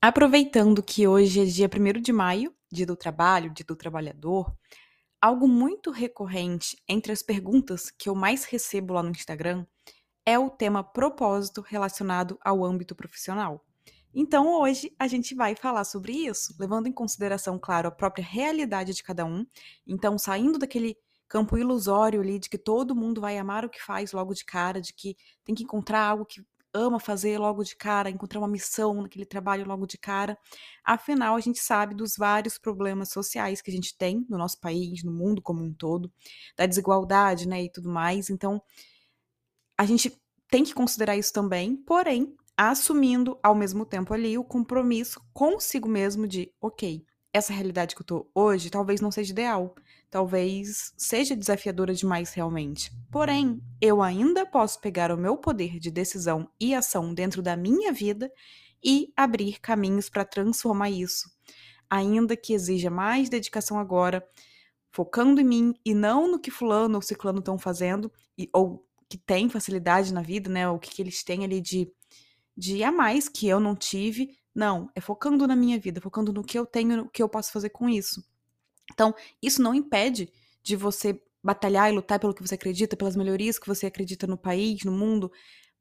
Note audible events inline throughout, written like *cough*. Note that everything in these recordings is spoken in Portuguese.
Aproveitando que hoje é dia 1 de maio, dia do trabalho, dia do trabalhador, algo muito recorrente entre as perguntas que eu mais recebo lá no Instagram é o tema propósito relacionado ao âmbito profissional. Então hoje a gente vai falar sobre isso, levando em consideração, claro, a própria realidade de cada um. Então, saindo daquele campo ilusório ali de que todo mundo vai amar o que faz logo de cara, de que tem que encontrar algo que ama fazer logo de cara, encontrar uma missão naquele trabalho logo de cara. Afinal, a gente sabe dos vários problemas sociais que a gente tem no nosso país, no mundo como um todo, da desigualdade, né, e tudo mais. Então, a gente tem que considerar isso também, porém, assumindo ao mesmo tempo ali o compromisso consigo mesmo de, ok, essa realidade que eu tô hoje talvez não seja ideal, talvez seja desafiadora demais realmente. Porém, eu ainda posso pegar o meu poder de decisão e ação dentro da minha vida e abrir caminhos para transformar isso, ainda que exija mais dedicação agora, focando em mim e não no que fulano ou ciclano estão fazendo e, ou que tem facilidade na vida, né? O que, que eles têm ali de de a mais que eu não tive. Não, é focando na minha vida, focando no que eu tenho, no que eu posso fazer com isso. Então, isso não impede de você batalhar e lutar pelo que você acredita, pelas melhorias que você acredita no país, no mundo,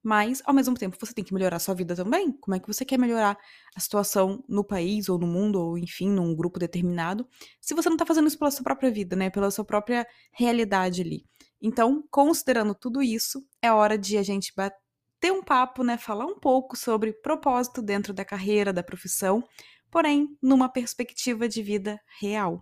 mas ao mesmo tempo você tem que melhorar a sua vida também. Como é que você quer melhorar a situação no país ou no mundo ou enfim, num grupo determinado, se você não tá fazendo isso pela sua própria vida, né, pela sua própria realidade ali. Então, considerando tudo isso, é hora de a gente ter um papo, né, falar um pouco sobre propósito dentro da carreira, da profissão, porém numa perspectiva de vida real.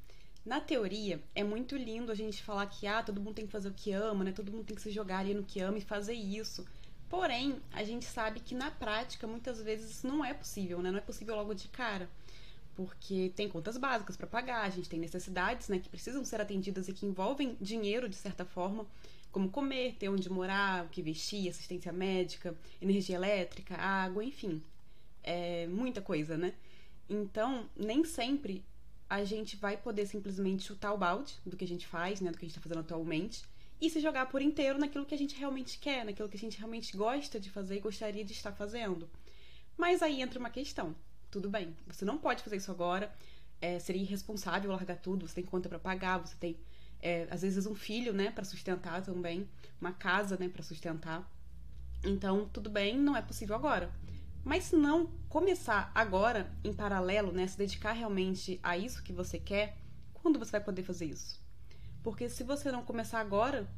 Na teoria, é muito lindo a gente falar que ah, todo mundo tem que fazer o que ama, né? Todo mundo tem que se jogar ali no que ama e fazer isso. Porém, a gente sabe que na prática, muitas vezes isso não é possível, né? Não é possível logo de cara. Porque tem contas básicas para pagar, a gente tem necessidades, né, que precisam ser atendidas e que envolvem dinheiro de certa forma, como comer, ter onde morar, o que vestir, assistência médica, energia elétrica, água, enfim. É muita coisa, né? Então, nem sempre a gente vai poder simplesmente chutar o balde do que a gente faz, né, do que a gente está fazendo atualmente, e se jogar por inteiro naquilo que a gente realmente quer, naquilo que a gente realmente gosta de fazer e gostaria de estar fazendo. Mas aí entra uma questão. Tudo bem, você não pode fazer isso agora, é, seria irresponsável largar tudo, você tem conta para pagar, você tem é, às vezes um filho, né, para sustentar também, uma casa, né, para sustentar. Então, tudo bem, não é possível agora. Mas se não começar agora, em paralelo, né, se dedicar realmente a isso que você quer, quando você vai poder fazer isso? Porque se você não começar agora,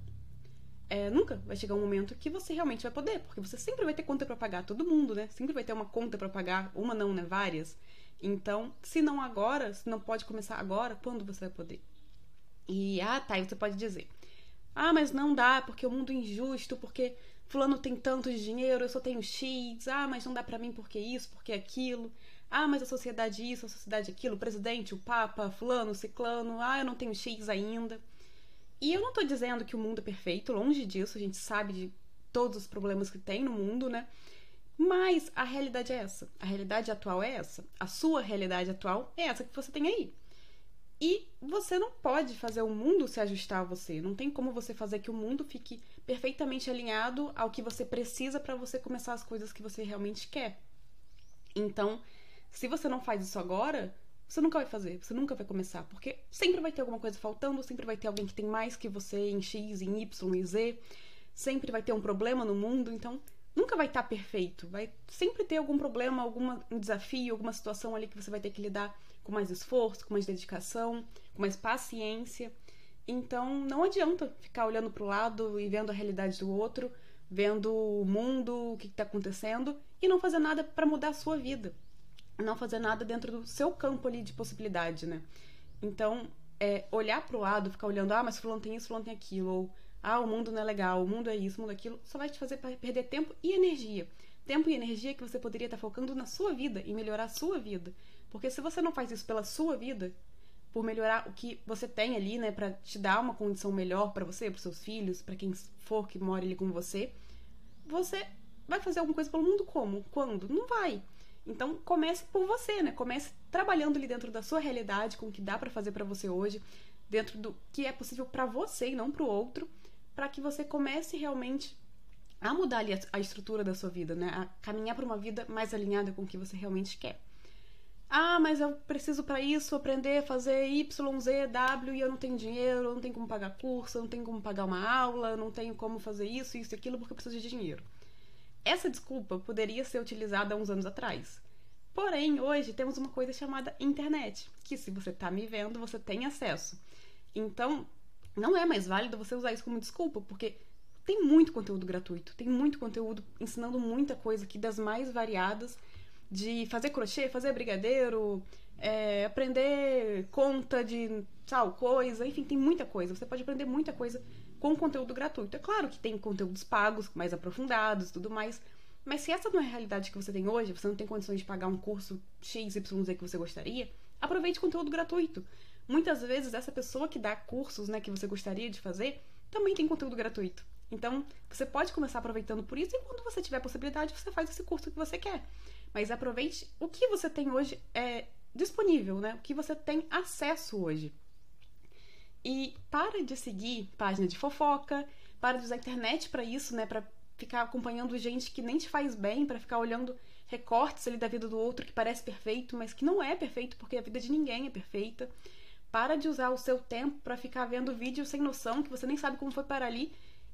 é, nunca vai chegar um momento que você realmente vai poder, porque você sempre vai ter conta para pagar, todo mundo, né? Sempre vai ter uma conta para pagar, uma não, né? Várias. Então, se não agora, se não pode começar agora, quando você vai poder? E, ah, tá, e você pode dizer, ah, mas não dá, porque o mundo é injusto, porque fulano tem tanto dinheiro, eu só tenho X, ah, mas não dá para mim porque isso, porque aquilo, ah, mas a sociedade isso, a sociedade aquilo, o presidente, o papa, fulano, ciclano, ah, eu não tenho X ainda. E eu não tô dizendo que o mundo é perfeito, longe disso, a gente sabe de todos os problemas que tem no mundo, né? Mas a realidade é essa. A realidade atual é essa. A sua realidade atual é essa que você tem aí. E você não pode fazer o mundo se ajustar a você. Não tem como você fazer que o mundo fique perfeitamente alinhado ao que você precisa para você começar as coisas que você realmente quer. Então, se você não faz isso agora, você nunca vai fazer, você nunca vai começar, porque sempre vai ter alguma coisa faltando, sempre vai ter alguém que tem mais que você em X, em Y e Z, sempre vai ter um problema no mundo, então nunca vai estar tá perfeito, vai sempre ter algum problema, algum desafio, alguma situação ali que você vai ter que lidar com mais esforço, com mais dedicação, com mais paciência. Então não adianta ficar olhando para o lado e vendo a realidade do outro, vendo o mundo, o que está acontecendo e não fazer nada para mudar a sua vida, não fazer nada dentro do seu campo ali de possibilidade, né? Então é, olhar para o lado, ficar olhando, ah, mas fulano tem isso, fulano tem aquilo, ou ah, o mundo não é legal, o mundo é isso, o mundo é aquilo, só vai te fazer perder tempo e energia. tempo e energia que você poderia estar focando na sua vida e melhorar a sua vida. Porque se você não faz isso pela sua vida, por melhorar o que você tem ali, né, para te dar uma condição melhor para você, para seus filhos, para quem for que mora ali com você, você vai fazer alguma coisa pelo mundo como? Quando? Não vai. Então comece por você, né? Comece trabalhando ali dentro da sua realidade, com o que dá para fazer para você hoje, dentro do que é possível para você e não para o outro, para que você comece realmente a mudar ali a, estrutura da sua vida, né? A caminhar para uma vida mais alinhada com o que você realmente quer. Ah, mas eu preciso para isso aprender a fazer Y, Z, W e eu não tenho dinheiro, eu não tenho como pagar curso, eu não tenho como pagar uma aula, eu não tenho como fazer isso, isso e aquilo porque eu preciso de dinheiro. Essa desculpa poderia ser utilizada há uns anos atrás. Porém, hoje temos uma coisa chamada internet, que se você está me vendo, você tem acesso. Então, não é mais válido você usar isso como desculpa, porque tem muito conteúdo gratuito, tem muito conteúdo ensinando muita coisa aqui das mais variadas, de fazer crochê, fazer brigadeiro, é, aprender conta de tal coisa, enfim, tem muita coisa. Você pode aprender muita coisa com conteúdo gratuito. É claro que tem conteúdos pagos, mais aprofundados tudo mais. Mas se essa não é a realidade que você tem hoje, você não tem condições de pagar um curso XYZ que você gostaria, aproveite conteúdo gratuito. Muitas vezes essa pessoa que dá cursos, né, que você gostaria de fazer, também tem conteúdo gratuito. Então, você pode começar aproveitando por isso e quando você tiver possibilidade, você faz esse curso que você quer. Mas aproveite o que você tem hoje é disponível, né? O que você tem acesso hoje. E para de seguir página de fofoca, para de usar a internet para isso, né? Para ficar acompanhando gente que nem te faz bem, para ficar olhando recortes ali da vida do outro que parece perfeito, mas que não é perfeito porque a vida de ninguém é perfeita. Para de usar o seu tempo para ficar vendo vídeos sem noção que você nem sabe como foi para ali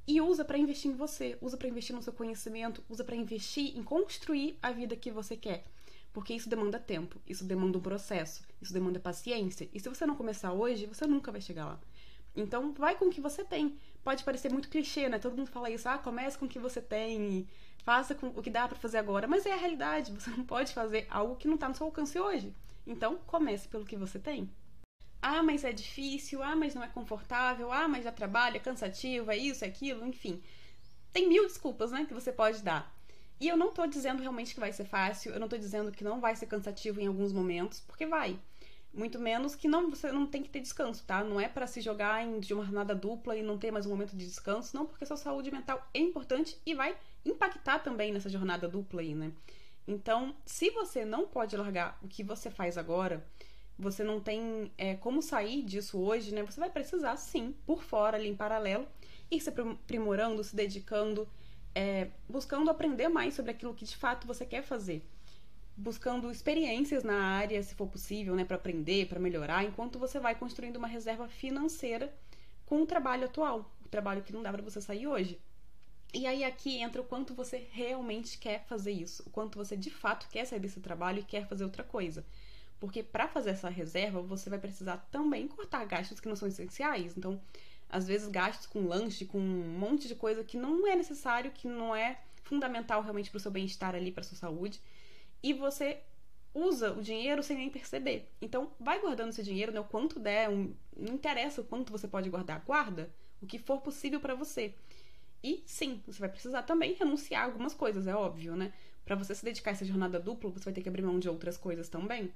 e usa para investir em você, usa para investir no seu conhecimento, usa para investir em construir a vida que você quer. Porque isso demanda tempo, isso demanda um processo, isso demanda paciência. E se você não começar hoje, você nunca vai chegar lá. Então, vai com o que você tem. Pode parecer muito clichê, né? Todo mundo fala isso, ah, comece com o que você tem, faça o que dá para fazer agora. Mas é a realidade, *laughs* você não pode fazer algo que não tá no seu alcance hoje. Então, comece pelo que você tem. Ah, mas é difícil, ah, mas não é confortável, ah, mas já trabalha, é cansativo, é isso, é aquilo, enfim. Tem mil desculpas, né, que você pode dar. E eu não tô dizendo realmente que vai ser fácil, eu não tô dizendo que não vai ser cansativo em alguns momentos, porque vai. Muito menos que não você não tem que ter descanso, tá? Não é para se jogar em de uma jornada dupla e não ter mais um momento de descanso, não, porque sua saúde mental é importante e vai impactar também nessa jornada dupla aí, né? Então, se você não pode largar o que você faz agora, você não tem é, como sair disso hoje, né? Você vai precisar, sim, por fora, ali em paralelo, ir se aprimorando, se dedicando, é, buscando aprender mais sobre aquilo que de fato você quer fazer. Buscando experiências na área, se for possível, né, para aprender, para melhorar, enquanto você vai construindo uma reserva financeira com o trabalho atual, o trabalho que não dá para você sair hoje. E aí aqui entra o quanto você realmente quer fazer isso, o quanto você de fato quer sair desse trabalho e quer fazer outra coisa. Porque para fazer essa reserva, você vai precisar também cortar gastos que não são essenciais. Então, às vezes gastos com lanche, com um monte de coisa que não é necessário, que não é fundamental realmente para o seu bem-estar ali, para sua saúde, e você usa o dinheiro sem nem perceber. Então, vai guardando esse dinheiro, né, o quanto der, um, não interessa o quanto você pode guardar, guarda o que for possível para você. E sim, você vai precisar também renunciar a algumas coisas, é óbvio, né? Para você se dedicar a essa jornada dupla, você vai ter que abrir mão de outras coisas também.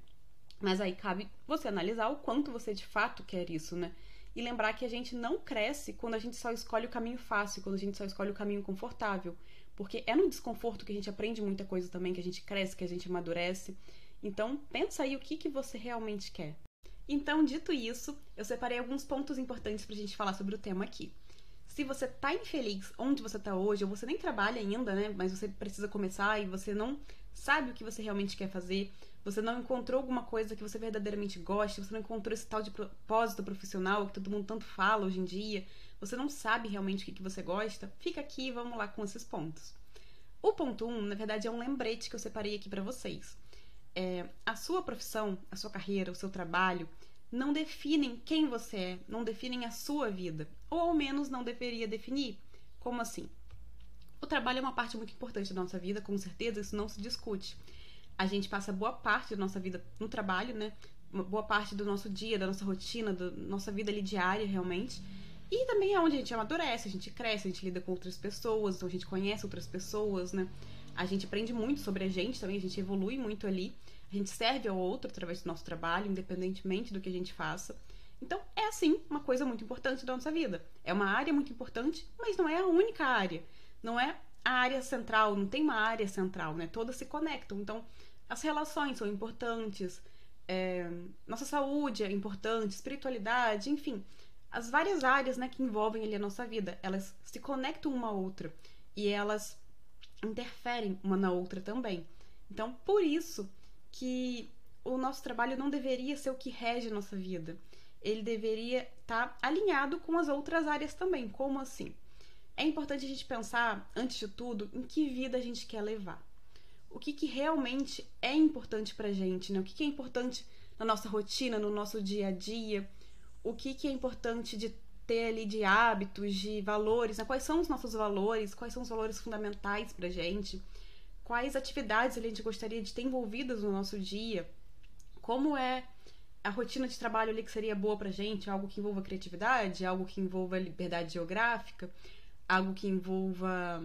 Mas aí cabe você analisar o quanto você de fato quer isso, né? E lembrar que a gente não cresce quando a gente só escolhe o caminho fácil, quando a gente só escolhe o caminho confortável. Porque é no desconforto que a gente aprende muita coisa também, que a gente cresce, que a gente amadurece. Então, pensa aí o que, que você realmente quer. Então, dito isso, eu separei alguns pontos importantes pra gente falar sobre o tema aqui. Se você tá infeliz onde você tá hoje, ou você nem trabalha ainda, né? Mas você precisa começar e você não sabe o que você realmente quer fazer, você não encontrou alguma coisa que você verdadeiramente gosta, você não encontrou esse tal de propósito profissional que todo mundo tanto fala hoje em dia, você não sabe realmente o que, que você gosta, fica aqui e vamos lá com esses pontos. O ponto 1, um, na verdade, é um lembrete que eu separei aqui para vocês. É, a sua profissão, a sua carreira, o seu trabalho não definem quem você é, não definem a sua vida, ou ao menos não deveria definir. Como assim? O trabalho é uma parte muito importante da nossa vida, com certeza, isso não se discute a gente passa boa parte da nossa vida no trabalho, né? Uma boa parte do nosso dia, da nossa rotina, da nossa vida ali diária, realmente. E também é onde a gente amadurece, a gente cresce, a gente lida com outras pessoas, então a gente conhece outras pessoas, né? A gente aprende muito sobre a gente também, a gente evolui muito ali. A gente serve ao outro através do nosso trabalho, independentemente do que a gente faça. Então, é assim uma coisa muito importante da nossa vida. É uma área muito importante, mas não é a única área. Não é a área central, não tem uma área central, né? Todas se conectam. Então, as relações são importantes, é, nossa saúde é importante, espiritualidade, enfim. As várias áreas né, que envolvem ali a nossa vida, elas se conectam uma à outra e elas interferem uma na outra também. Então, por isso que o nosso trabalho não deveria ser o que rege a nossa vida. Ele deveria estar tá alinhado com as outras áreas também. Como assim? É importante a gente pensar, antes de tudo, em que vida a gente quer levar. O que, que realmente é importante pra gente, né? O que, que é importante na nossa rotina, no nosso dia a dia. O que, que é importante de ter ali de hábitos, de valores, né? quais são os nossos valores, quais são os valores fundamentais pra gente, quais atividades a gente gostaria de ter envolvidas no nosso dia, como é a rotina de trabalho ali que seria boa pra gente, algo que envolva criatividade, algo que envolva liberdade geográfica, algo que envolva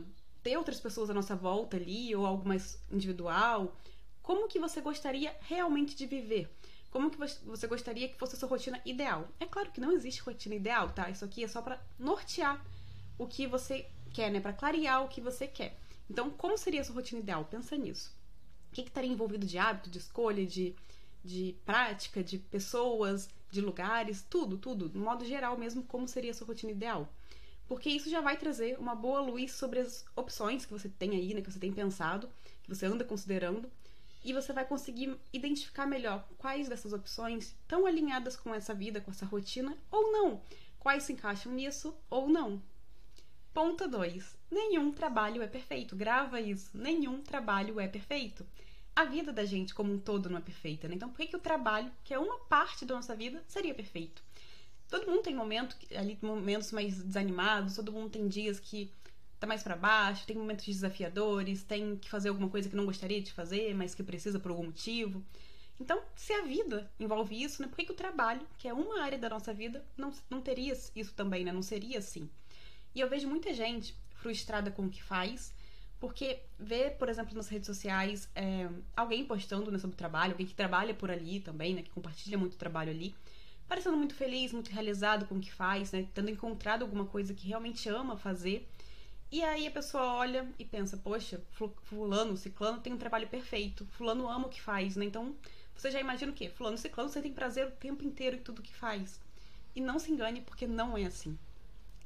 ter outras pessoas à nossa volta ali, ou algo mais individual. Como que você gostaria realmente de viver? Como que você gostaria que fosse a sua rotina ideal? É claro que não existe rotina ideal, tá? Isso aqui é só para nortear o que você quer, né? Para clarear o que você quer. Então, como seria a sua rotina ideal? Pensa nisso. O que, que estaria envolvido de hábito, de escolha, de, de prática, de pessoas, de lugares, tudo, tudo, no modo geral mesmo, como seria a sua rotina ideal porque isso já vai trazer uma boa luz sobre as opções que você tem aí, né, que você tem pensado, que você anda considerando, e você vai conseguir identificar melhor quais dessas opções estão alinhadas com essa vida, com essa rotina ou não, quais se encaixam nisso ou não. Ponto 2. Nenhum trabalho é perfeito. Grava isso. Nenhum trabalho é perfeito. A vida da gente como um todo não é perfeita, né? Então por que, que o trabalho, que é uma parte da nossa vida, seria perfeito? Todo mundo tem momento, ali momentos mais desanimados, todo mundo tem dias que tá mais para baixo, tem momentos desafiadores, tem que fazer alguma coisa que não gostaria de fazer, mas que precisa por algum motivo. Então, se a vida envolve isso, né, por que, que o trabalho, que é uma área da nossa vida, não, não teria isso também, né? Não seria assim. E eu vejo muita gente frustrada com o que faz, porque vê, por exemplo, nas redes sociais é, alguém postando né, sobre o trabalho, alguém que trabalha por ali também, né? Que compartilha muito trabalho ali parecendo muito feliz, muito realizado com o que faz, né? Tendo encontrado alguma coisa que realmente ama fazer. E aí a pessoa olha e pensa, poxa, fulano, ciclano tem um trabalho perfeito, fulano ama o que faz, né? Então, você já imagina o quê? Fulano, ciclano, você tem prazer o tempo inteiro em tudo que faz. E não se engane, porque não é assim.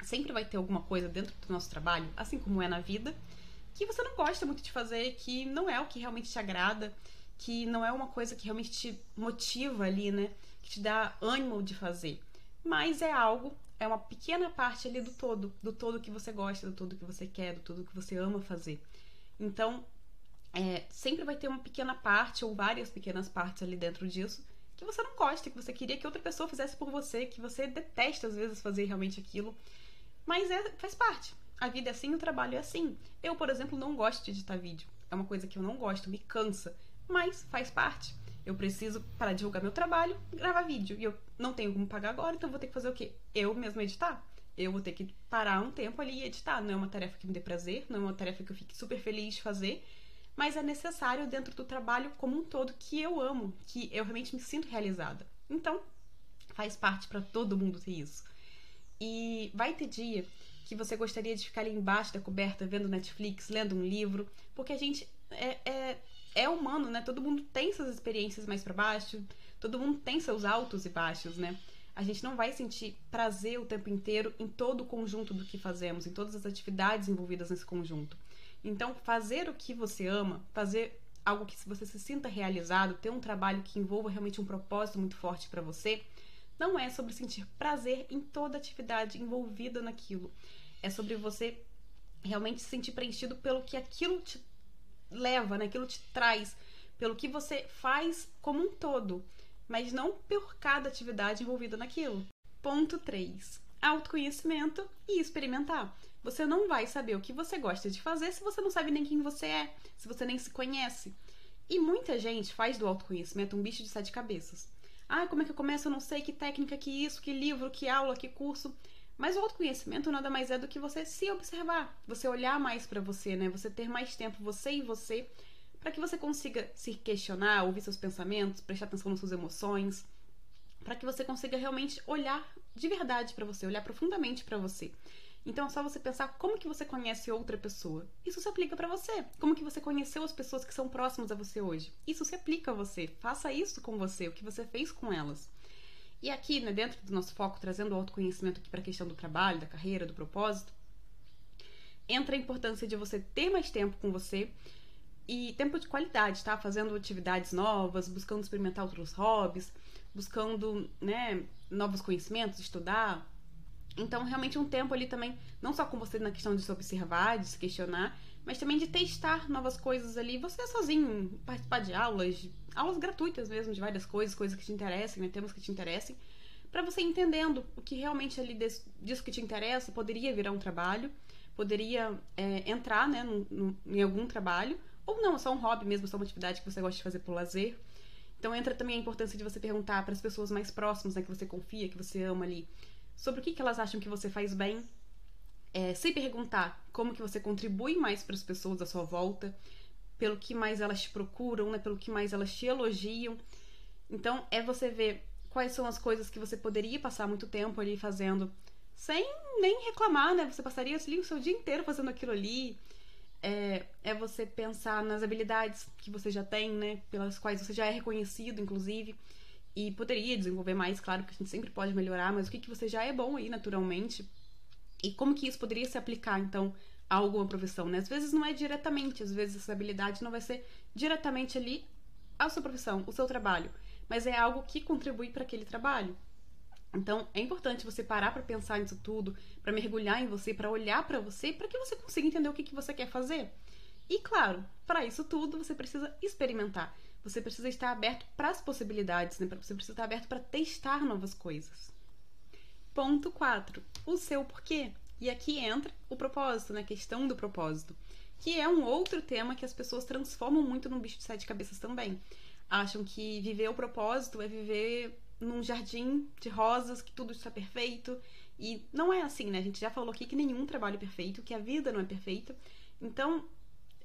Sempre vai ter alguma coisa dentro do nosso trabalho, assim como é na vida, que você não gosta muito de fazer, que não é o que realmente te agrada, que não é uma coisa que realmente te motiva ali, né? Que te dá ânimo de fazer. Mas é algo, é uma pequena parte ali do todo, do todo que você gosta, do todo que você quer, do todo que você ama fazer. Então, é, sempre vai ter uma pequena parte ou várias pequenas partes ali dentro disso que você não gosta, que você queria que outra pessoa fizesse por você, que você detesta às vezes fazer realmente aquilo. Mas é, faz parte. A vida é assim, o trabalho é assim. Eu, por exemplo, não gosto de editar vídeo. É uma coisa que eu não gosto, me cansa. Mas faz parte. Eu preciso, para divulgar meu trabalho, gravar vídeo. E eu não tenho como pagar agora, então vou ter que fazer o quê? Eu mesmo editar. Eu vou ter que parar um tempo ali e editar. Não é uma tarefa que me dê prazer, não é uma tarefa que eu fique super feliz de fazer, mas é necessário dentro do trabalho como um todo que eu amo, que eu realmente me sinto realizada. Então, faz parte para todo mundo ter isso. E vai ter dia que você gostaria de ficar ali embaixo da coberta vendo Netflix, lendo um livro, porque a gente é, é é humano, né? Todo mundo tem suas experiências mais para baixo, todo mundo tem seus altos e baixos, né? A gente não vai sentir prazer o tempo inteiro em todo o conjunto do que fazemos, em todas as atividades envolvidas nesse conjunto. Então, fazer o que você ama, fazer algo que você se sinta realizado, ter um trabalho que envolva realmente um propósito muito forte para você, não é sobre sentir prazer em toda atividade envolvida naquilo. É sobre você realmente se sentir preenchido pelo que aquilo te leva, né? Aquilo te traz pelo que você faz como um todo, mas não por cada atividade envolvida naquilo. Ponto 3. Autoconhecimento e experimentar. Você não vai saber o que você gosta de fazer se você não sabe nem quem você é, se você nem se conhece. E muita gente faz do autoconhecimento um bicho de sete cabeças. Ah, como é que eu começo? Eu não sei que técnica, que isso, que livro, que aula, que curso. Mas o autoconhecimento nada mais é do que você se observar, você olhar mais para você, né? Você ter mais tempo você e você para que você consiga se questionar, ouvir seus pensamentos, prestar atenção nas suas emoções, para que você consiga realmente olhar de verdade para você, olhar profundamente para você. Então é só você pensar como que você conhece outra pessoa. Isso se aplica para você. Como que você conheceu as pessoas que são próximas a você hoje. Isso se aplica a você. Faça isso com você, o que você fez com elas. E aqui, né, dentro do nosso foco, trazendo o autoconhecimento aqui para a questão do trabalho, da carreira, do propósito, entra a importância de você ter mais tempo com você e tempo de qualidade, tá? Fazendo atividades novas, buscando experimentar outros hobbies, buscando, né, novos conhecimentos, estudar, então, realmente, um tempo ali também, não só com você na questão de se observar, de se questionar, mas também de testar novas coisas ali, você sozinho, participar de aulas, aulas gratuitas mesmo, de várias coisas, coisas que te interessem, né, temas que te interessem, para você entendendo o que realmente ali desse, disso que te interessa poderia virar um trabalho, poderia é, entrar, né, em algum trabalho, ou não, é só um hobby mesmo, só uma atividade que você gosta de fazer por lazer. Então entra também a importância de você perguntar para as pessoas mais próximas, né, que você confia, que você ama ali, sobre o que, que elas acham que você faz bem, é, se perguntar como que você contribui mais para as pessoas à sua volta, pelo que mais elas te procuram, né, pelo que mais elas te elogiam. Então, é você ver quais são as coisas que você poderia passar muito tempo ali fazendo sem nem reclamar, né? Você passaria ali, o seu dia inteiro fazendo aquilo ali. É, é você pensar nas habilidades que você já tem, né? Pelas quais você já é reconhecido, inclusive. E poderia desenvolver mais, claro que a gente sempre pode melhorar, mas o que, que você já é bom aí naturalmente? E como que isso poderia se aplicar, então, alguma profissão, né? Às vezes não é diretamente, às vezes essa habilidade não vai ser diretamente ali a sua profissão, o seu trabalho, mas é algo que contribui para aquele trabalho. Então, é importante você parar para pensar nisso tudo, para mergulhar em você, para olhar para você, para que você consiga entender o que, que você quer fazer. E claro, para isso tudo você precisa experimentar. Você precisa estar aberto para as possibilidades, né? Você precisa estar aberto para testar novas coisas. Ponto 4. O seu porquê. E aqui entra o propósito, né? A questão do propósito. Que é um outro tema que as pessoas transformam muito num bicho de sete cabeças também. Acham que viver o propósito é viver num jardim de rosas, que tudo está perfeito. E não é assim, né? A gente já falou aqui que nenhum trabalho é perfeito, que a vida não é perfeita. Então,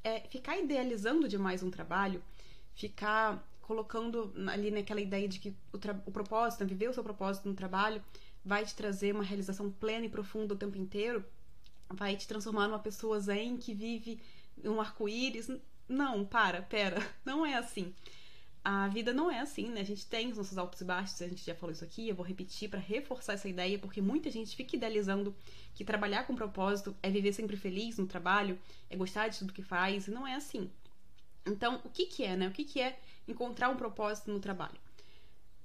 é, ficar idealizando demais um trabalho ficar colocando ali naquela ideia de que o, o propósito, né, viver o seu propósito no trabalho, vai te trazer uma realização plena e profunda o tempo inteiro, vai te transformar numa pessoa zen que vive um arco-íris. Não, para, pera, *laughs* não é assim. A vida não é assim, né? A gente tem os nossos altos e baixos, a gente já falou isso aqui, eu vou repetir para reforçar essa ideia, porque muita gente fica idealizando que trabalhar com propósito é viver sempre feliz no trabalho, é gostar de tudo que faz, e não é assim. Então, o que, que é, né? O que, que é encontrar um propósito no trabalho?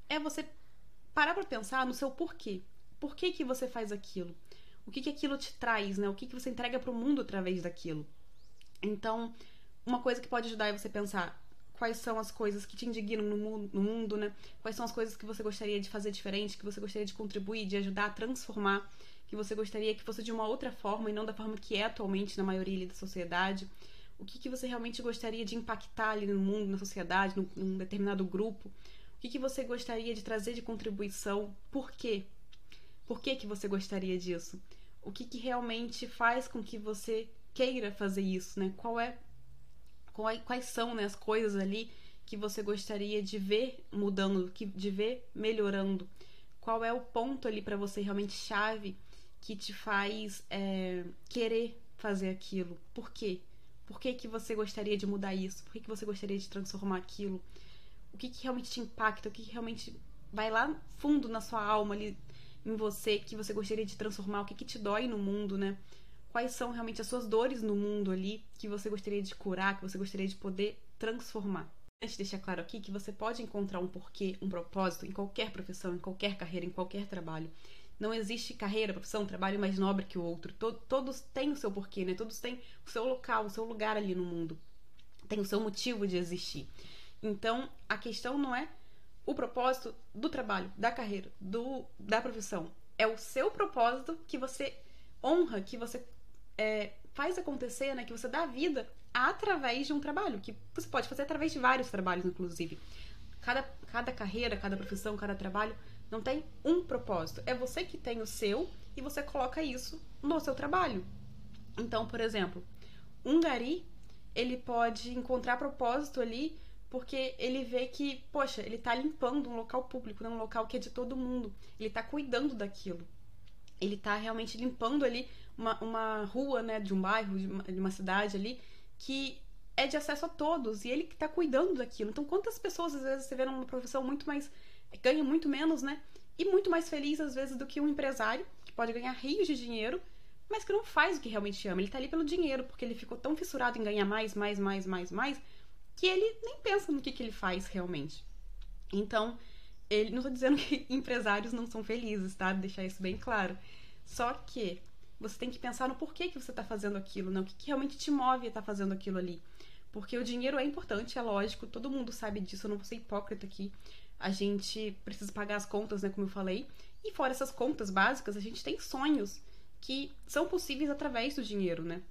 É você parar para pensar no seu porquê. Por que, que você faz aquilo? O que, que aquilo te traz, né? O que, que você entrega para o mundo através daquilo? Então, uma coisa que pode ajudar é você pensar quais são as coisas que te indignam no mundo, no mundo, né? Quais são as coisas que você gostaria de fazer diferente, que você gostaria de contribuir, de ajudar a transformar, que você gostaria que fosse de uma outra forma e não da forma que é atualmente na maioria da sociedade o que, que você realmente gostaria de impactar ali no mundo, na sociedade, num, num determinado grupo, que, que você gostaria de trazer de contribuição, por quê? Por que, que você gostaria disso? O que, que realmente faz com que você queira fazer isso, né? Qual é, qual é quais são né, as coisas ali que você gostaria de ver mudando, que, de ver melhorando? Qual é o ponto ali para você realmente chave que te faz é, querer fazer aquilo? Por quê? Por que, que você gostaria de mudar isso? Por que, que você gostaria de transformar aquilo? O que, que realmente te impacta? O que, que realmente vai lá fundo na sua alma ali em você que você gostaria de transformar? O que, que te dói no mundo, né? Quais são realmente as suas dores no mundo ali que você gostaria de curar, que você gostaria de poder transformar? Antes de deixar claro aqui que você pode encontrar um porquê, um propósito em qualquer profissão, em qualquer carreira, em qualquer trabalho. Não existe carreira, profissão, trabalho mais nobre que o outro. todos têm o seu porquê, né? Todos têm o seu local, o seu lugar ali no mundo. Tem o seu motivo de existir. Então, a questão não é o propósito do trabalho, da carreira, do, da profissão. É o seu propósito que você honra, que você é, faz acontecer, né? Que você dá vida através de um trabalho, que você pode fazer através de vários trabalhos, inclusive. Cada, cada carreira, cada profissão, cada trabalho Não tem um propósito. É você que tem o seu e você coloca isso no seu trabalho. Então, por exemplo, um gari, ele pode encontrar propósito ali porque ele vê que, poxa, ele tá limpando um local público, né? um local que é de todo mundo. Ele tá cuidando daquilo. Ele tá realmente limpando ali uma, uma rua, né, de um bairro, de uma, de uma cidade ali, que é de acesso a todos e ele que tá cuidando daquilo. Então, quantas pessoas às vezes você vê numa profissão muito mais. ganha muito menos, né? E muito mais feliz às vezes do que um empresário, que pode ganhar rios de dinheiro, mas que não faz o que realmente ama. Ele tá ali pelo dinheiro, porque ele ficou tão fissurado em ganhar mais, mais, mais, mais, mais, que ele nem pensa no que, que ele faz realmente. Então, ele não tô dizendo que *laughs* empresários não são felizes, tá? Deixar isso bem claro. Só que você tem que pensar no porquê que você está fazendo aquilo, né? O que, que realmente te move a estar tá fazendo aquilo ali. Porque o dinheiro é importante, é lógico, todo mundo sabe disso, eu não vou ser hipócrita aqui. A gente precisa pagar as contas, né, como eu falei. E fora essas contas básicas, a gente tem sonhos que são possíveis através do dinheiro, né?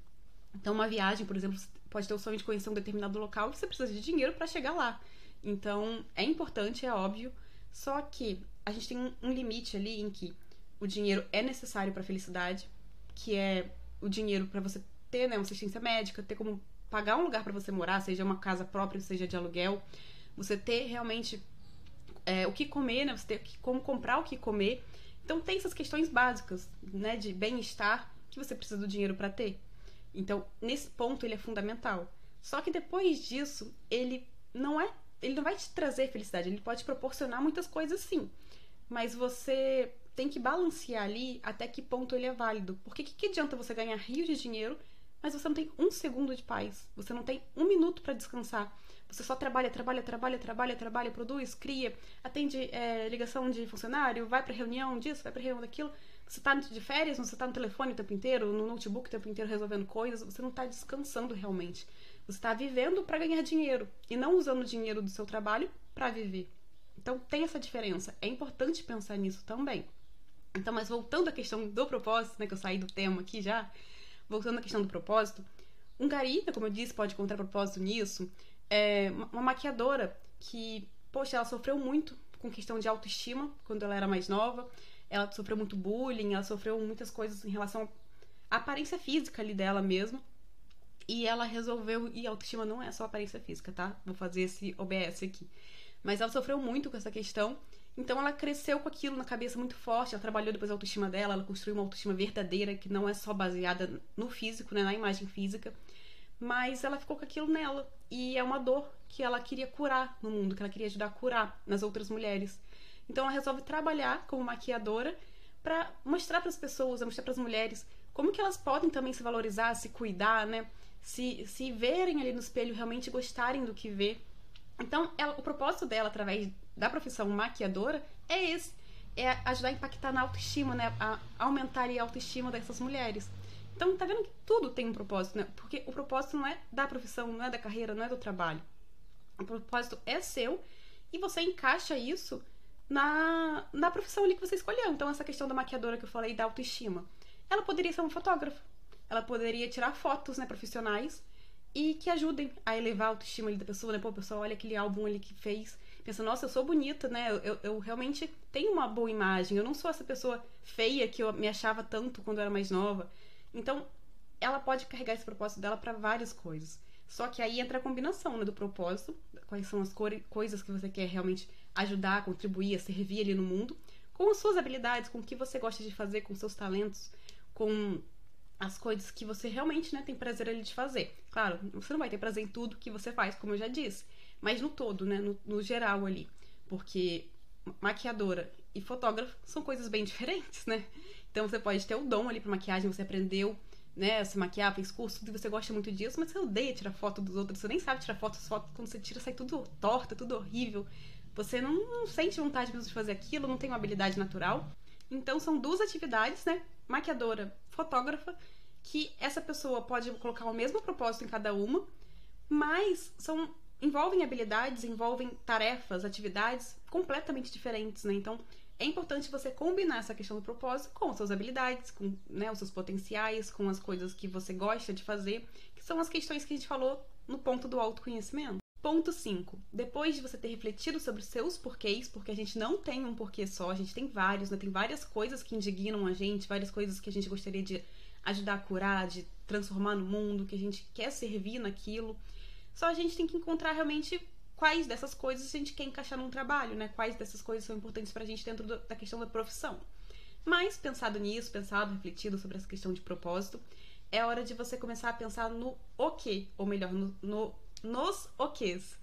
Então, uma viagem, por exemplo, pode ter o sonho de conhecer um determinado local e você precisa de dinheiro para chegar lá. Então, é importante, é óbvio, só que a gente tem um limite ali em que o dinheiro é necessário para felicidade, que é o dinheiro para você ter né, uma assistência médica, ter como pagar um lugar para você morar, seja uma casa própria, seja de aluguel, você ter realmente é, o que comer, né? Você ter como comprar o que comer. Então tem essas questões básicas, né, de bem-estar que você precisa do dinheiro para ter. Então, nesse ponto ele é fundamental. Só que depois disso, ele não é, ele não vai te trazer felicidade, ele pode proporcionar muitas coisas sim. Mas você tem que balancear ali até que ponto ele é válido. Porque que, que adianta você ganhar rios de dinheiro mas você não tem um segundo de paz. Você não tem um minuto para descansar. Você só trabalha, trabalha, trabalha, trabalha, trabalha, produz, cria, atende é, ligação de funcionário, vai para reunião disso, vai para reunião daquilo. Você está de férias, você está no telefone o tempo inteiro, no notebook o tempo inteiro resolvendo coisas. Você não está descansando realmente. Você está vivendo para ganhar dinheiro e não usando o dinheiro do seu trabalho para viver. Então tem essa diferença. É importante pensar nisso também. Então, mas voltando à questão do propósito, né, que eu saí do tema aqui já, voltando à questão do propósito, um gari, como eu disse, pode encontrar propósito nisso. É uma maquiadora que, poxa, ela sofreu muito com questão de autoestima quando ela era mais nova. Ela sofreu muito bullying, ela sofreu muitas coisas em relação à aparência física ali dela mesmo. E ela resolveu. E autoestima não é só aparência física, tá? Vou fazer esse OBS aqui. Mas ela sofreu muito com essa questão então ela cresceu com aquilo na cabeça muito forte, ela trabalhou depois a autoestima dela, ela construiu uma autoestima verdadeira que não é só baseada no físico, né, na imagem física, mas ela ficou com aquilo nela e é uma dor que ela queria curar no mundo, que ela queria ajudar a curar nas outras mulheres. Então ela resolve trabalhar como maquiadora para mostrar para as pessoas, mostrar para as mulheres como que elas podem também se valorizar, se cuidar, né? Se, se verem ali no espelho, realmente gostarem do que vê. Então, ela, o propósito dela, através da profissão maquiadora é esse. É ajudar a impactar na autoestima, né? A aumentar a autoestima dessas mulheres. Então, tá vendo que tudo tem um propósito, né? Porque o propósito não é da profissão, não é da carreira, não é do trabalho. O propósito é seu e você encaixa isso na, na profissão ali que você escolheu. Então, essa questão da maquiadora que eu falei da autoestima, ela poderia ser uma fotógrafa. Ela poderia tirar fotos, né, profissionais e que ajudem a elevar a autoestima ali da pessoa, né? Pô, pessoal, olha aquele álbum ali que fez pensa, nossa, eu sou bonita, né? Eu, eu, eu, realmente tenho uma boa imagem. Eu não sou essa pessoa feia que eu me achava tanto quando eu era mais nova. Então, ela pode carregar esse propósito dela para várias coisas. Só que aí entra a combinação né, do propósito, quais são as coisas que você quer realmente ajudar, contribuir, a servir ali no mundo, com as suas habilidades, com o que você gosta de fazer, com seus talentos, com as coisas que você realmente né, tem prazer ali de fazer. Claro, você não vai ter prazer em tudo que você faz, como eu já disse mas no todo, né? No, no geral ali. Porque maquiadora e fotógrafo são coisas bem *laughs* diferentes, né? Então você pode ter o dom ali para maquiagem, você aprendeu, né, se maquiar, fez curso, tudo, você gosta muito disso, mas você odeia tirar foto dos outros, você nem sabe tirar foto, fotos quando você tira sai tudo torta, tudo horrível. Você não, não sente vontade de fazer aquilo, não tem uma habilidade natural. Então são duas atividades, né? Maquiadora, fotógrafa, que essa pessoa pode colocar o mesmo propósito em cada uma, mas são envolvem habilidades, envolvem tarefas, atividades completamente diferentes, né? Então, é importante você combinar essa questão do propósito com as suas habilidades, com né, os seus potenciais, com as coisas que você gosta de fazer, que são as questões que a gente falou no ponto do autoconhecimento. Ponto 5. Depois de você ter refletido sobre seus porquês, porque a gente não tem um porquê só, a gente tem vários, né? Tem várias coisas que indignam a gente, várias coisas que a gente gostaria de ajudar a curar, de transformar no mundo, que a gente quer servir naquilo. Só a gente tem que encontrar realmente quais dessas coisas a gente quer encaixar num trabalho, né? Quais dessas coisas são importantes pra gente dentro do, da questão da profissão. Mas, pensado nisso, pensado, refletido sobre essa questão de propósito, é hora de você começar a pensar no o quê, ou melhor, no, no nos oquês.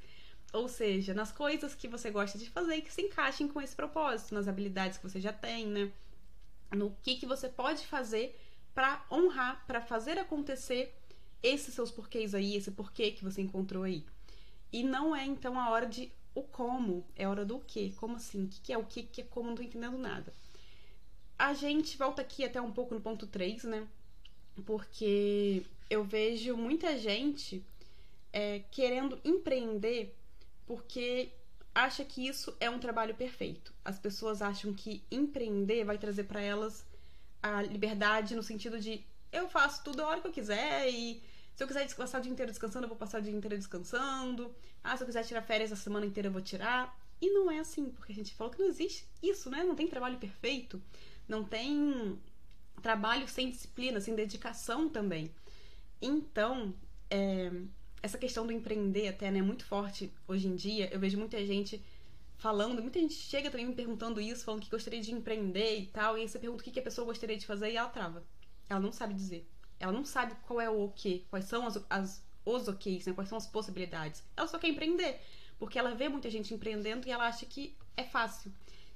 Ou seja, nas coisas que você gosta de fazer e que se encaixem com esse propósito, nas habilidades que você já tem, né? No que, que você pode fazer para honrar, para fazer acontecer esses seus porquês aí, esse porquê que você encontrou aí. E não é então a hora de o como, é hora do o quê. Como assim? O que, que é o que, que é como? Não tô entendendo nada. A gente volta aqui até um pouco no ponto 3, né? Porque eu vejo muita gente é, querendo empreender porque acha que isso é um trabalho perfeito. As pessoas acham que empreender vai trazer para elas a liberdade no sentido de eu faço tudo a hora que eu quiser e se eu quiser passar o dia inteiro descansando, eu vou passar o dia inteiro descansando. Ah, se eu quiser tirar férias a semana inteira, eu vou tirar. E não é assim, porque a gente falou que não existe isso, né? Não tem trabalho perfeito, não tem trabalho sem disciplina, sem dedicação também. Então, é, essa questão do empreender até, né, é muito forte hoje em dia. Eu vejo muita gente falando, muita gente chega também me perguntando isso, falando que gostaria de empreender e tal, e aí você pergunta o que, a pessoa gostaria de fazer e ela trava. Ela não sabe dizer. Ela não sabe qual é o quê, quais são as, as, os ok's, né, quais são as possibilidades. Ela só quer empreender, porque ela vê muita gente empreendendo e ela acha que é fácil.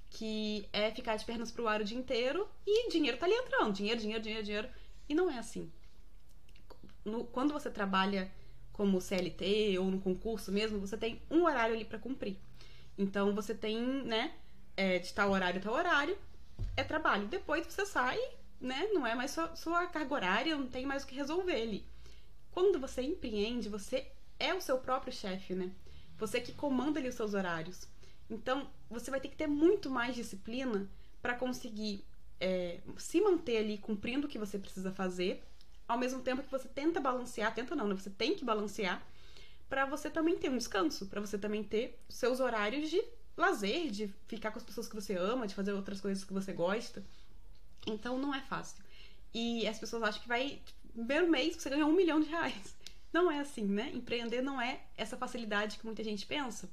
Que é ficar de pernas pro ar o dia inteiro e dinheiro tá ali entrando. Dinheiro, dinheiro, dinheiro, dinheiro. E não é assim. No, quando você trabalha como CLT ou no concurso mesmo, você tem um horário ali para cumprir. Então você tem, né, é, de tal horário a tal horário, é trabalho. Depois você sai, né, não é mais sua, sua carga horária, não tem mais o que resolver ali. Quando você empreende, você é o seu próprio chefe, né? Você que comanda ali os seus horários. Então, você vai ter que ter muito mais disciplina para conseguir é, se manter ali cumprindo o que você precisa fazer ao mesmo tempo que você tenta balancear, tenta não, né? Você tem que balancear para você também ter um descanso, para você também ter seus horários de lazer, de ficar com as pessoas que você ama, de fazer outras coisas que você gosta. Então não é fácil. E as pessoas acham que vai, tipo, primeiro mês você ganhou um milhão de reais. *laughs* Não é assim, né? Empreender não é essa facilidade que muita gente pensa.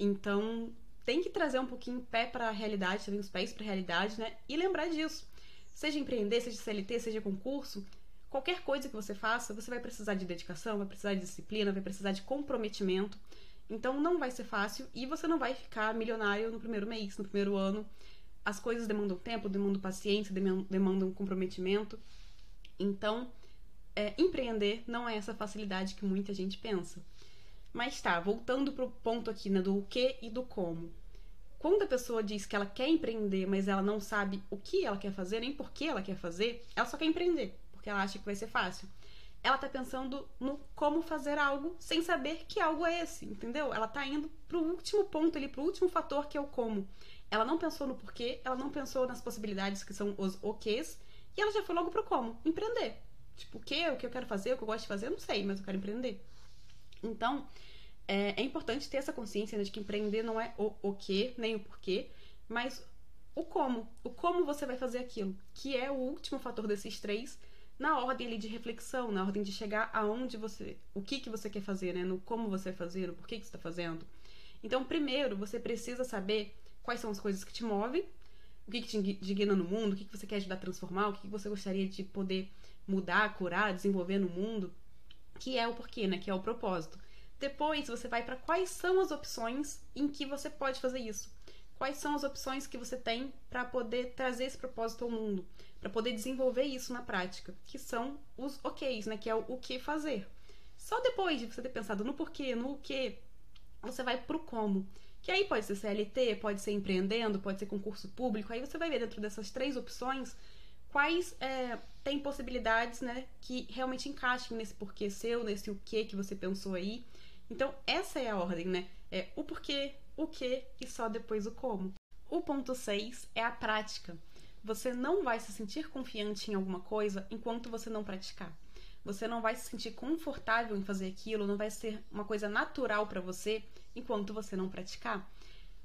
Então tem que trazer um pouquinho pé para a realidade, também os pés para a realidade, né? E lembrar disso. Seja empreender, seja CLT, seja concurso, Qualquer coisa que você faça, você vai precisar de dedicação, vai precisar de disciplina, vai precisar de comprometimento. Então não vai ser fácil e você não vai ficar milionário no primeiro mês, no primeiro ano. As coisas demandam tempo, demandam paciência, demandam comprometimento. Então, é, empreender não é essa facilidade que muita gente pensa. Mas tá, voltando pro ponto aqui, né, do que e do como. Quando a pessoa diz que ela quer empreender, mas ela não sabe o que ela quer fazer, nem por que ela quer fazer, ela só quer empreender porque ela acha que vai ser fácil. Ela tá pensando no como fazer algo sem saber que algo é esse, entendeu? Ela tá indo pro último ponto ali, pro último fator que é o como. Ela não pensou no porquê, ela não pensou nas possibilidades que são os ok's, e ela já foi logo pro como, empreender. Tipo, o que, o que eu quero fazer, o que eu gosto de fazer, eu não sei, mas eu quero empreender. Então, é, é importante ter essa consciência né, de que empreender não é o, o que, nem o porquê, mas o como. O como você vai fazer aquilo, que é o último fator desses três, na ordem ali de reflexão, na ordem de chegar aonde você, o que que você quer fazer, né? No como você vai fazer, no porquê que está fazendo. Então, primeiro, você precisa saber quais são as coisas que te movem, o que, que te indigna no mundo, o que, que você quer ajudar a transformar, o que, que você gostaria de poder mudar, curar, desenvolver no mundo, que é o porquê, né? Que é o propósito. Depois, você vai para quais são as opções em que você pode fazer isso quais são as opções que você tem para poder trazer esse propósito ao mundo, para poder desenvolver isso na prática, que são os OKs, né, que é o, o que fazer. Só depois de você ter pensado no porquê, no o que, você vai pro como. Que aí pode ser CLT, pode ser empreendendo, pode ser concurso público. Aí você vai ver dentro dessas três opções quais é, tem possibilidades, né, que realmente encaixem nesse porquê seu, nesse o que que você pensou aí. Então, essa é a ordem, né? É o porquê, o que e só depois o como. O ponto 6 é a prática. Você não vai se sentir confiante em alguma coisa enquanto você não praticar. você não vai se sentir confortável em fazer aquilo, não vai ser uma coisa natural para você enquanto você não praticar.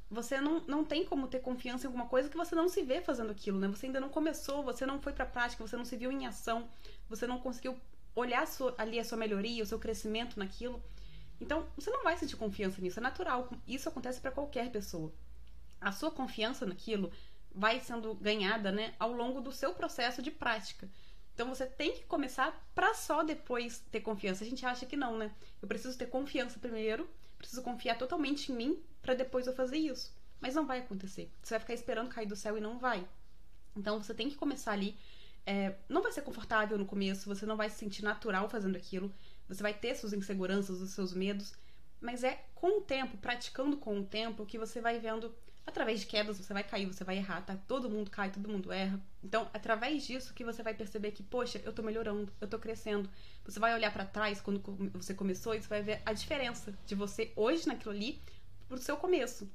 Você não, não tem como ter confiança em alguma coisa que você não se vê fazendo aquilo, né? Você ainda não começou, você não foi pra prática, você não se viu em ação, você não conseguiu olhar a sua, ali a sua melhoria, o seu crescimento naquilo. Então, você não vai sentir confiança nisso, é natural. Isso acontece para qualquer pessoa. A sua confiança naquilo vai sendo ganhada, né, ao longo do seu processo de prática. Então você tem que começar para só depois ter confiança. A gente acha que não, né? Eu preciso ter confiança primeiro, preciso confiar totalmente em mim para depois eu fazer isso. Mas não vai acontecer. Você vai ficar esperando cair do céu e não vai. Então você tem que começar ali. É, não vai ser confortável no começo, você não vai se sentir natural fazendo aquilo, você vai ter suas inseguranças, os seus medos, mas é com o tempo, praticando com o tempo, que você vai vendo através de quedas você vai cair, você vai errar, tá? Todo mundo cai, todo mundo erra. Então, através disso que você vai perceber que, poxa, eu tô melhorando, eu tô crescendo. Você vai olhar para trás quando você começou e você vai ver a diferença de você hoje naquilo ali pro seu começo.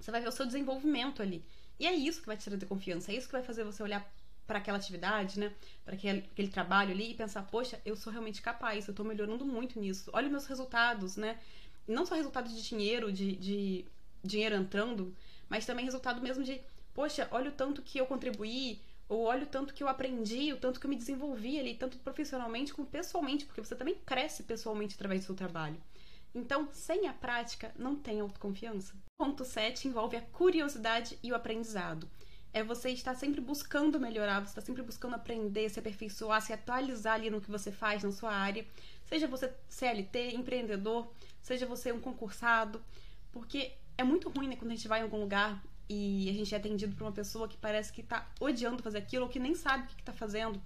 Você vai ver o seu desenvolvimento ali. E é isso que vai te trazer confiança, é isso que vai fazer você olhar para aquela atividade, né? Para aquele, aquele, trabalho ali e pensar, poxa, eu sou realmente capaz, eu tô melhorando muito nisso. Olha os meus resultados, né? Não só resultados de dinheiro, de, de dinheiro entrando, mas também resultado mesmo de, poxa, olha o tanto que eu contribuí, ou olha o tanto que eu aprendi, o tanto que eu me desenvolvi ali, tanto profissionalmente como pessoalmente, porque você também cresce pessoalmente através do seu trabalho. Então, sem a prática, não tem autoconfiança. Ponto 7 envolve a curiosidade e o aprendizado. É você estar sempre buscando melhorar, você está sempre buscando aprender, se aperfeiçoar, se atualizar ali no que você faz na sua área. Seja você CLT, empreendedor, seja você um concursado, porque é muito ruim, né, quando a gente vai em algum lugar e a gente é atendido por uma pessoa que parece que tá odiando fazer aquilo ou que nem sabe o que, que tá fazendo.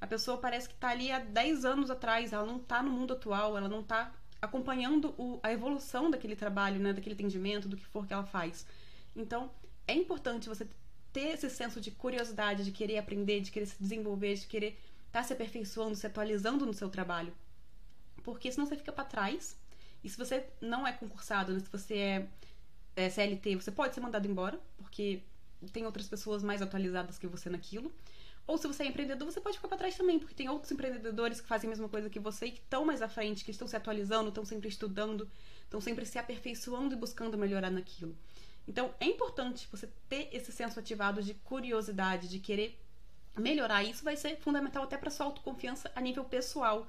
A pessoa parece que tá ali há 10 anos atrás, ela não tá no mundo atual, ela não tá acompanhando o, a evolução daquele trabalho, né, daquele atendimento, do que for que ela faz. Então, é importante você ter esse senso de curiosidade, de querer aprender, de querer se desenvolver, de querer estar tá se aperfeiçoando, se atualizando no seu trabalho. Porque senão você fica para trás. E se você não é concursado, né, se você é é, CLT, você pode ser mandado embora, porque tem outras pessoas mais atualizadas que você naquilo. Ou se você é empreendedor, você pode ficar para trás também, porque tem outros empreendedores que fazem a mesma coisa que você e que estão mais à frente, que estão se atualizando, estão sempre estudando, estão sempre se aperfeiçoando e buscando melhorar naquilo. Então, é importante você ter esse senso ativado de curiosidade, de querer melhorar. Isso vai ser fundamental até para sua autoconfiança a nível pessoal.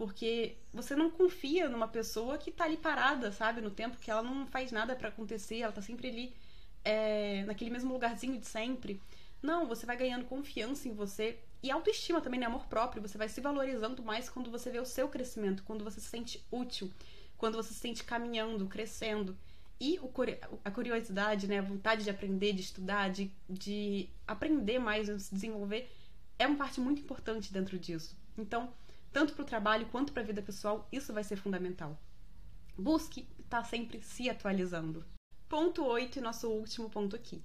Porque você não confia numa pessoa que tá ali parada, sabe? No tempo que ela não faz nada para acontecer, ela tá sempre ali é, naquele mesmo lugarzinho de sempre. Não, você vai ganhando confiança em você e autoestima também, né? Amor próprio. Você vai se valorizando mais quando você vê o seu crescimento, quando você se sente útil, quando você se sente caminhando, crescendo. E o, a curiosidade, né? A vontade de aprender, de estudar, de, de aprender mais, de se desenvolver, é uma parte muito importante dentro disso. Então, tanto para o trabalho quanto para a vida pessoal, isso vai ser fundamental. Busque estar tá sempre se atualizando. Ponto 8 e nosso último ponto aqui.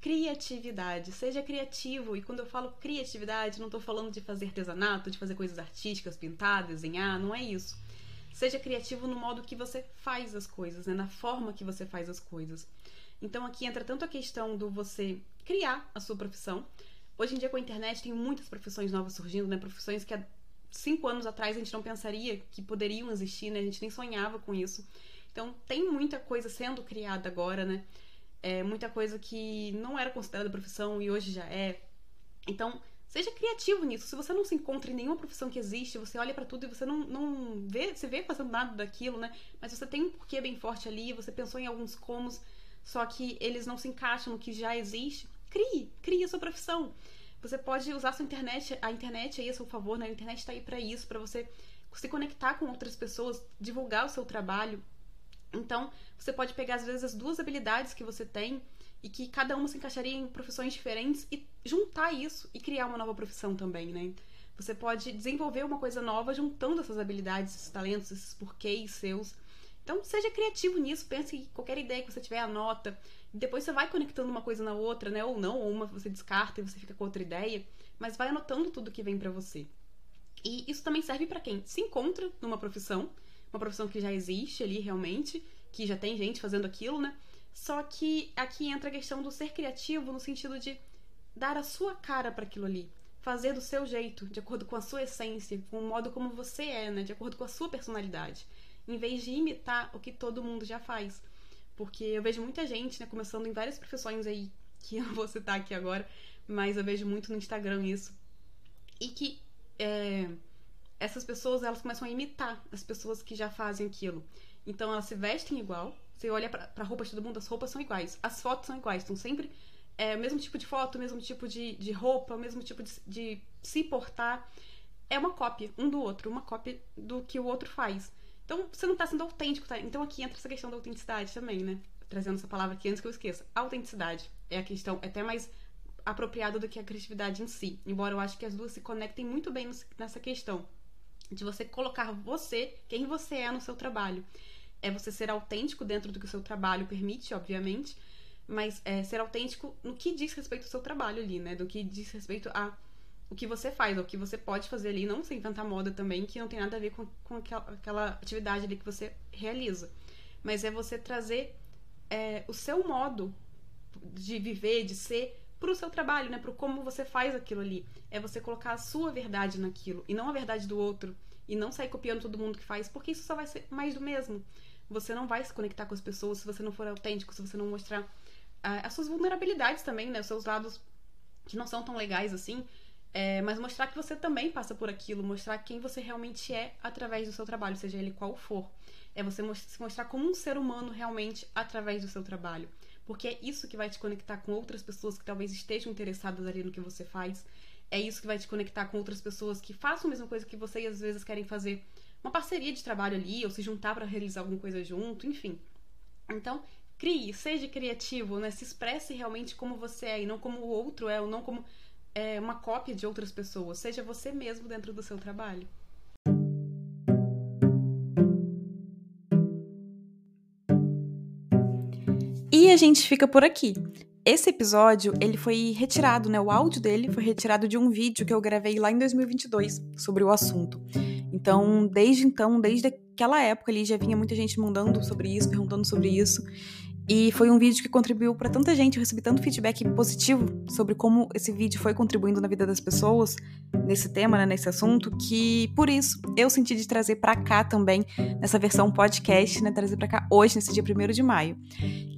Criatividade. Seja criativo. E quando eu falo criatividade, não estou falando de fazer artesanato, de fazer coisas artísticas, pintar, desenhar, não é isso. Seja criativo no modo que você faz as coisas, né? na forma que você faz as coisas. Então aqui entra tanto a questão do você criar a sua profissão. Hoje em dia com a internet tem muitas profissões novas surgindo, né? Profissões que cinco anos atrás a gente não pensaria que poderiam existir, né? A gente nem sonhava com isso. Então tem muita coisa sendo criada agora, né? É, muita coisa que não era considerada profissão e hoje já é. Então, seja criativo nisso. Se você não se encontra em nenhuma profissão que existe, você olha para tudo e você não, não vê, se vê fazendo nada daquilo, né? Mas você tem um porquê bem forte ali, você pensou em alguns comos, só que eles não se encaixam no que já existe. Crie, crie a sua profissão. Você pode usar a sua internet, a internet aí a seu favor, né? A internet está aí para isso, para você se conectar com outras pessoas, divulgar o seu trabalho. Então, você pode pegar às vezes as duas habilidades que você tem e que cada uma se encaixaria em profissões diferentes e juntar isso e criar uma nova profissão também, né? Você pode desenvolver uma coisa nova juntando essas habilidades, esses talentos, esses porquês seus. Então, seja criativo nisso, pense em qualquer ideia que você tiver, anota. Depois você vai conectando uma coisa na outra, né? Ou não, ou uma você descarta e você fica com outra ideia, mas vai anotando tudo que vem para você. E isso também serve para quem se encontra numa profissão, uma profissão que já existe ali realmente, que já tem gente fazendo aquilo, né? Só que aqui entra a questão do ser criativo no sentido de dar a sua cara para aquilo ali, fazer do seu jeito, de acordo com a sua essência, com o modo como você é, né? De acordo com a sua personalidade. Em vez de imitar o que todo mundo já faz. Porque eu vejo muita gente, né, começando em várias profissões aí, que eu vou citar aqui agora, mas eu vejo muito no Instagram isso. E que é, essas pessoas, elas começam a imitar as pessoas que já fazem aquilo. Então elas se vestem igual. Você olha pra, pra roupa de todo mundo, as roupas são iguais. As fotos são iguais. Estão sempre é, o mesmo tipo de foto, o mesmo tipo de, de roupa, o mesmo tipo de, de se portar. É uma cópia um do outro, uma cópia do que o outro faz. Então, você não tá sendo autêntico, tá? Então, aqui entra essa questão da autenticidade também, né? Trazendo essa palavra aqui antes que eu esqueça. Autenticidade é a questão, é até mais apropriada do que a criatividade em si. Embora eu acho que as duas se conectem muito bem nessa questão de você colocar você, quem você é no seu trabalho. É você ser autêntico dentro do que o seu trabalho permite, obviamente, mas é ser autêntico no que diz respeito ao seu trabalho ali, né? Do que diz respeito a o que você faz, o que você pode fazer ali, não sem inventar moda também, que não tem nada a ver com, com aquela, aquela atividade ali que você realiza. Mas é você trazer é, o seu modo de viver, de ser, para o seu trabalho, né? Para como você faz aquilo ali. É você colocar a sua verdade naquilo e não a verdade do outro. E não sair copiando todo mundo que faz, porque isso só vai ser mais do mesmo. Você não vai se conectar com as pessoas se você não for autêntico, se você não mostrar uh, as suas vulnerabilidades também, né? Os seus lados que não são tão legais assim. É, mas mostrar que você também passa por aquilo, mostrar quem você realmente é através do seu trabalho, seja ele qual for. É você se mostrar como um ser humano realmente através do seu trabalho. Porque é isso que vai te conectar com outras pessoas que talvez estejam interessadas ali no que você faz. É isso que vai te conectar com outras pessoas que façam a mesma coisa que você e às vezes querem fazer uma parceria de trabalho ali, ou se juntar para realizar alguma coisa junto, enfim. Então, crie, seja criativo, né? Se expresse realmente como você é e não como o outro é, ou não como é, uma cópia de outras pessoas. Seja você mesmo dentro do seu trabalho. E a gente fica por aqui. Esse episódio, ele foi retirado, né? O áudio dele foi retirado de um vídeo que eu gravei lá em 2022 sobre o assunto. Então, desde então, desde aquela época ali, já vinha muita gente mandando sobre isso, perguntando sobre isso. E foi um vídeo que contribuiu para tanta gente, eu recebi tanto feedback positivo sobre como esse vídeo foi contribuindo na vida das pessoas nesse tema, né, nesse assunto, que por isso eu senti de trazer para cá também nessa versão podcast, né, trazer para cá hoje nesse dia 1 de maio.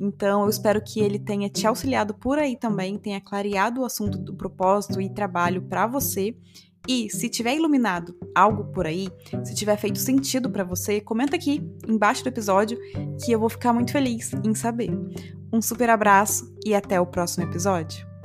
Então, eu espero que ele tenha te auxiliado por aí também, tenha clareado o assunto do propósito e trabalho para você e se tiver iluminado algo por aí, se tiver feito sentido para você, comenta aqui embaixo do episódio que eu vou ficar muito feliz em saber. Um super abraço e até o próximo episódio.